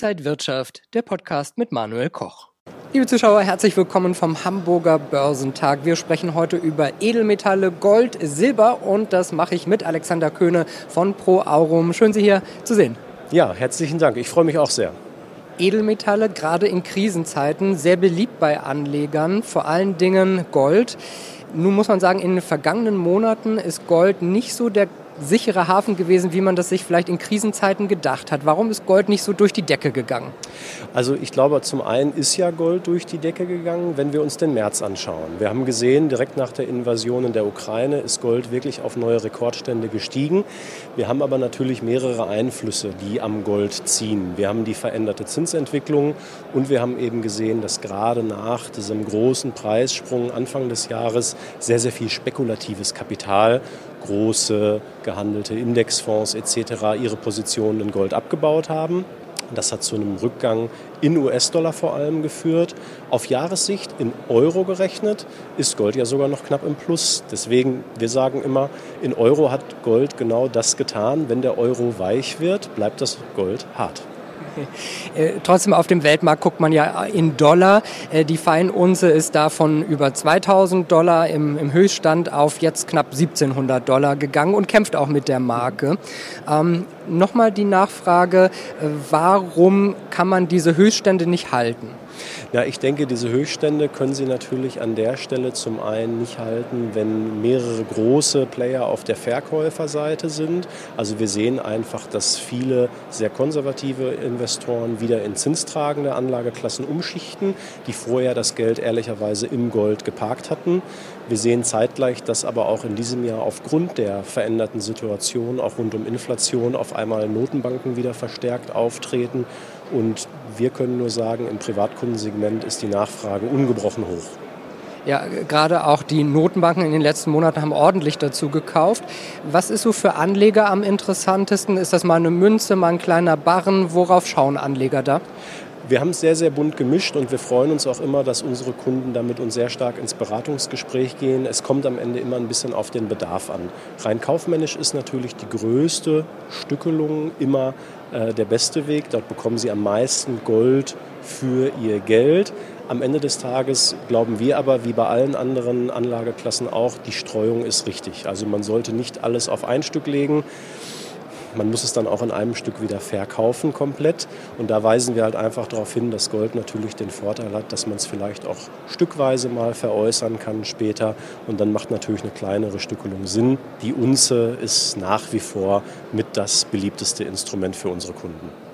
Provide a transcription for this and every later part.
Inside Wirtschaft, der Podcast mit Manuel Koch. Liebe Zuschauer, herzlich willkommen vom Hamburger Börsentag. Wir sprechen heute über Edelmetalle, Gold, Silber und das mache ich mit Alexander Köhne von Pro Aurum. Schön, Sie hier zu sehen. Ja, herzlichen Dank. Ich freue mich auch sehr. Edelmetalle, gerade in Krisenzeiten, sehr beliebt bei Anlegern, vor allen Dingen Gold. Nun muss man sagen, in den vergangenen Monaten ist Gold nicht so der sichere Hafen gewesen, wie man das sich vielleicht in Krisenzeiten gedacht hat. Warum ist Gold nicht so durch die Decke gegangen? Also ich glaube, zum einen ist ja Gold durch die Decke gegangen, wenn wir uns den März anschauen. Wir haben gesehen, direkt nach der Invasion in der Ukraine ist Gold wirklich auf neue Rekordstände gestiegen. Wir haben aber natürlich mehrere Einflüsse, die am Gold ziehen. Wir haben die veränderte Zinsentwicklung und wir haben eben gesehen, dass gerade nach diesem großen Preissprung Anfang des Jahres sehr, sehr viel spekulatives Kapital große gehandelte Indexfonds etc. ihre Positionen in Gold abgebaut haben. Das hat zu einem Rückgang in US-Dollar vor allem geführt. Auf Jahressicht in Euro gerechnet ist Gold ja sogar noch knapp im Plus. Deswegen, wir sagen immer, in Euro hat Gold genau das getan. Wenn der Euro weich wird, bleibt das Gold hart. Äh, trotzdem auf dem Weltmarkt guckt man ja in Dollar. Äh, die Feinunze ist da von über 2000 Dollar im, im, Höchststand auf jetzt knapp 1700 Dollar gegangen und kämpft auch mit der Marke. Ähm, Nochmal die Nachfrage, äh, warum kann man diese Höchststände nicht halten? Ja, ich denke, diese Höchststände können Sie natürlich an der Stelle zum einen nicht halten, wenn mehrere große Player auf der Verkäuferseite sind. Also wir sehen einfach, dass viele sehr konservative Investoren wieder in zinstragende Anlageklassen umschichten, die vorher das Geld ehrlicherweise im Gold geparkt hatten. Wir sehen zeitgleich, dass aber auch in diesem Jahr aufgrund der veränderten Situation, auch rund um Inflation, auf einmal Notenbanken wieder verstärkt auftreten. Und wir können nur sagen, im Privatkundensegment ist die Nachfrage ungebrochen hoch. Ja, gerade auch die Notenbanken in den letzten Monaten haben ordentlich dazu gekauft. Was ist so für Anleger am interessantesten? Ist das mal eine Münze, mal ein kleiner Barren? Worauf schauen Anleger da? Wir haben es sehr, sehr bunt gemischt und wir freuen uns auch immer, dass unsere Kunden damit uns sehr stark ins Beratungsgespräch gehen. Es kommt am Ende immer ein bisschen auf den Bedarf an. Rein kaufmännisch ist natürlich die größte Stückelung immer äh, der beste Weg. Dort bekommen Sie am meisten Gold für Ihr Geld. Am Ende des Tages glauben wir aber, wie bei allen anderen Anlageklassen auch, die Streuung ist richtig. Also man sollte nicht alles auf ein Stück legen man muss es dann auch in einem Stück wieder verkaufen komplett. Und da weisen wir halt einfach darauf hin, dass Gold natürlich den Vorteil hat, dass man es vielleicht auch stückweise mal veräußern kann später. Und dann macht natürlich eine kleinere Stückelung Sinn. Die Unze ist nach wie vor mit das beliebteste Instrument für unsere Kunden.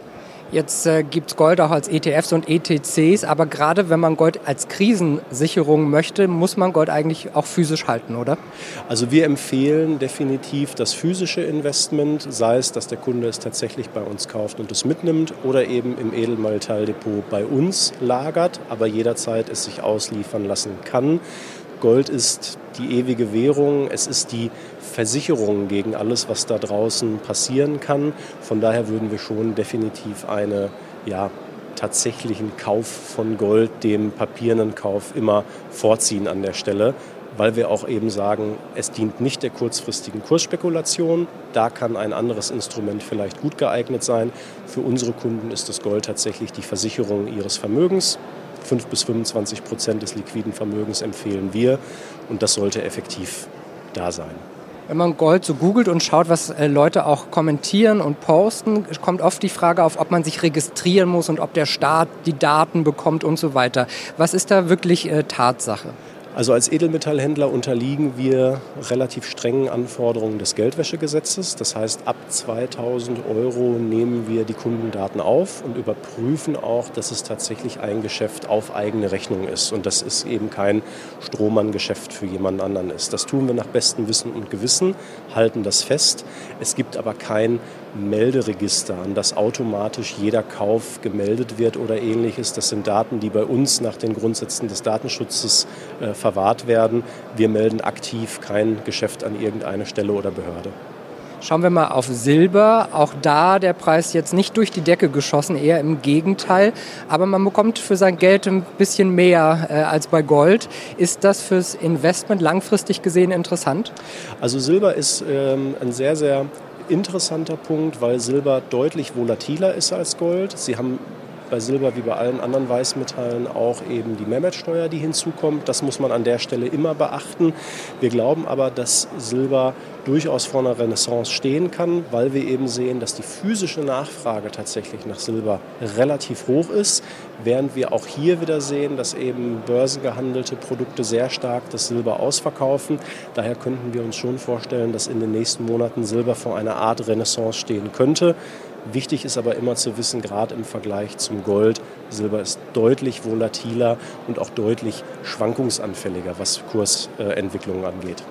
Jetzt äh, gibt es Gold auch als ETFs und ETCs, aber gerade wenn man Gold als Krisensicherung möchte, muss man Gold eigentlich auch physisch halten, oder? Also wir empfehlen definitiv das physische Investment, sei es, dass der Kunde es tatsächlich bei uns kauft und es mitnimmt oder eben im Edelmetalldepot bei uns lagert, aber jederzeit es sich ausliefern lassen kann. Gold ist die ewige Währung, es ist die Versicherung gegen alles, was da draußen passieren kann. Von daher würden wir schon definitiv einen ja, tatsächlichen Kauf von Gold dem papierenden Kauf immer vorziehen an der Stelle, weil wir auch eben sagen, es dient nicht der kurzfristigen Kursspekulation. Da kann ein anderes Instrument vielleicht gut geeignet sein. Für unsere Kunden ist das Gold tatsächlich die Versicherung ihres Vermögens. 5 bis 25 Prozent des liquiden Vermögens empfehlen wir und das sollte effektiv da sein. Wenn man Gold so googelt und schaut, was äh, Leute auch kommentieren und posten, kommt oft die Frage auf, ob man sich registrieren muss und ob der Staat die Daten bekommt und so weiter. Was ist da wirklich äh, Tatsache? Also als Edelmetallhändler unterliegen wir relativ strengen Anforderungen des Geldwäschegesetzes. Das heißt, ab 2000 Euro nehmen wir die Kundendaten auf und überprüfen auch, dass es tatsächlich ein Geschäft auf eigene Rechnung ist und dass es eben kein Strohmann-Geschäft für jemand anderen ist. Das tun wir nach bestem Wissen und Gewissen, halten das fest. Es gibt aber kein Melderegister, an das automatisch jeder Kauf gemeldet wird oder ähnliches. Das sind Daten, die bei uns nach den Grundsätzen des Datenschutzes äh, verwahrt werden. Wir melden aktiv kein Geschäft an irgendeine Stelle oder Behörde. Schauen wir mal auf Silber. Auch da der Preis jetzt nicht durch die Decke geschossen, eher im Gegenteil. Aber man bekommt für sein Geld ein bisschen mehr äh, als bei Gold. Ist das fürs Investment langfristig gesehen interessant? Also Silber ist ähm, ein sehr, sehr interessanter Punkt, weil Silber deutlich volatiler ist als Gold. Sie haben bei Silber wie bei allen anderen Weißmetallen auch eben die Mehrwertsteuer, die hinzukommt. Das muss man an der Stelle immer beachten. Wir glauben aber, dass Silber durchaus vor einer Renaissance stehen kann, weil wir eben sehen, dass die physische Nachfrage tatsächlich nach Silber relativ hoch ist, während wir auch hier wieder sehen, dass eben börsengehandelte Produkte sehr stark das Silber ausverkaufen. Daher könnten wir uns schon vorstellen, dass in den nächsten Monaten Silber vor einer Art Renaissance stehen könnte. Wichtig ist aber immer zu wissen, gerade im Vergleich zum Gold, Silber ist deutlich volatiler und auch deutlich schwankungsanfälliger, was Kursentwicklungen angeht.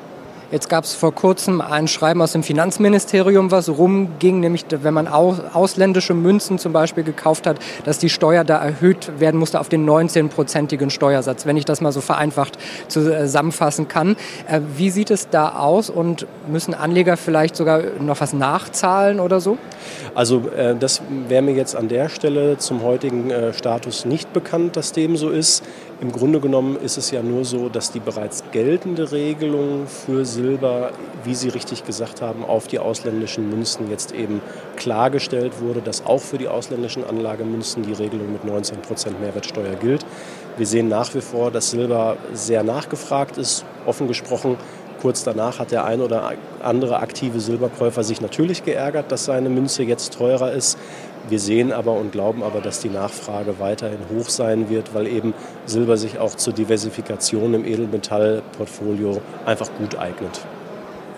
Jetzt gab es vor kurzem ein Schreiben aus dem Finanzministerium, was rumging, nämlich wenn man ausländische Münzen zum Beispiel gekauft hat, dass die Steuer da erhöht werden musste auf den 19-prozentigen Steuersatz, wenn ich das mal so vereinfacht zusammenfassen kann. Äh, wie sieht es da aus und müssen Anleger vielleicht sogar noch was nachzahlen oder so? Also äh, das wäre mir jetzt an der Stelle zum heutigen äh, Status nicht bekannt, dass dem so ist. Im Grunde genommen ist es ja nur so, dass die bereits geltende Regelung für Silber, wie Sie richtig gesagt haben, auf die ausländischen Münzen jetzt eben klargestellt wurde, dass auch für die ausländischen Anlagemünzen die Regelung mit 19 Prozent Mehrwertsteuer gilt. Wir sehen nach wie vor, dass Silber sehr nachgefragt ist. Offen gesprochen, kurz danach hat der ein oder andere aktive Silberkäufer sich natürlich geärgert, dass seine Münze jetzt teurer ist. Wir sehen aber und glauben aber, dass die Nachfrage weiterhin hoch sein wird, weil eben Silber sich auch zur Diversifikation im Edelmetallportfolio einfach gut eignet.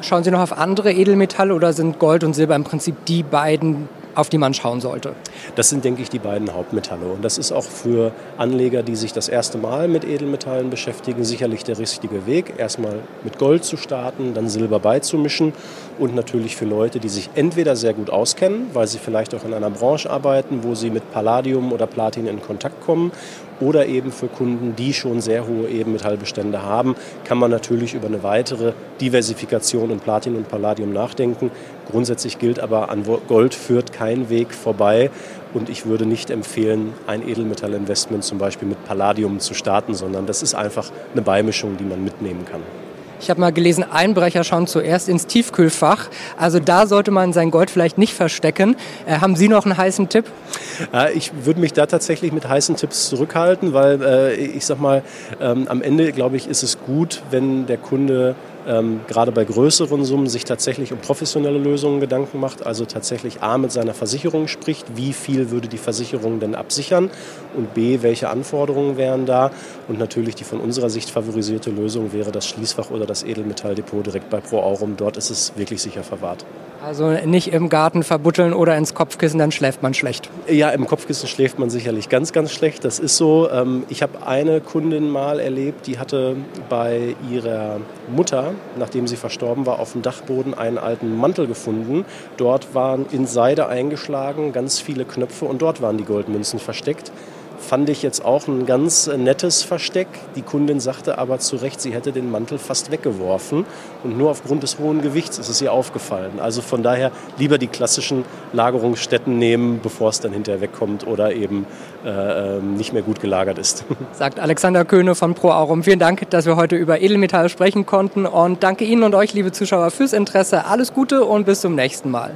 Schauen Sie noch auf andere Edelmetalle oder sind Gold und Silber im Prinzip die beiden auf die man schauen sollte? Das sind, denke ich, die beiden Hauptmetalle. Und das ist auch für Anleger, die sich das erste Mal mit Edelmetallen beschäftigen, sicherlich der richtige Weg. Erstmal mit Gold zu starten, dann Silber beizumischen und natürlich für Leute, die sich entweder sehr gut auskennen, weil sie vielleicht auch in einer Branche arbeiten, wo sie mit Palladium oder Platin in Kontakt kommen oder eben für Kunden, die schon sehr hohe Ebenmetallbestände haben, kann man natürlich über eine weitere Diversifikation in Platin und Palladium nachdenken. Grundsätzlich gilt aber, an Gold führt kein Weg vorbei und ich würde nicht empfehlen, ein Edelmetallinvestment zum Beispiel mit Palladium zu starten, sondern das ist einfach eine Beimischung, die man mitnehmen kann. Ich habe mal gelesen, Einbrecher schauen zuerst ins Tiefkühlfach. Also da sollte man sein Gold vielleicht nicht verstecken. Äh, haben Sie noch einen heißen Tipp? Äh, ich würde mich da tatsächlich mit heißen Tipps zurückhalten, weil äh, ich sag mal, ähm, am Ende glaube ich, ist es gut, wenn der Kunde ähm, gerade bei größeren Summen sich tatsächlich um professionelle Lösungen Gedanken macht, also tatsächlich A mit seiner Versicherung spricht, wie viel würde die Versicherung denn absichern und B, welche Anforderungen wären da und natürlich die von unserer Sicht favorisierte Lösung wäre das Schließfach oder das Edelmetalldepot direkt bei Pro Aurum. Dort ist es wirklich sicher verwahrt. Also nicht im Garten verbutteln oder ins Kopfkissen, dann schläft man schlecht. Ja, im Kopfkissen schläft man sicherlich ganz, ganz schlecht. Das ist so. Ähm, ich habe eine Kundin mal erlebt, die hatte bei ihrer Mutter, nachdem sie verstorben war, auf dem Dachboden einen alten Mantel gefunden. Dort waren in Seide eingeschlagen ganz viele Knöpfe und dort waren die Goldmünzen versteckt fand ich jetzt auch ein ganz nettes Versteck. Die Kundin sagte aber zu Recht, sie hätte den Mantel fast weggeworfen und nur aufgrund des hohen Gewichts ist es ihr aufgefallen. Also von daher lieber die klassischen Lagerungsstätten nehmen, bevor es dann hinterher wegkommt oder eben äh, ähm, nicht mehr gut gelagert ist. Sagt Alexander Köhne von Pro Aurum. Vielen Dank, dass wir heute über Edelmetalle sprechen konnten und danke Ihnen und euch, liebe Zuschauer, fürs Interesse. Alles Gute und bis zum nächsten Mal.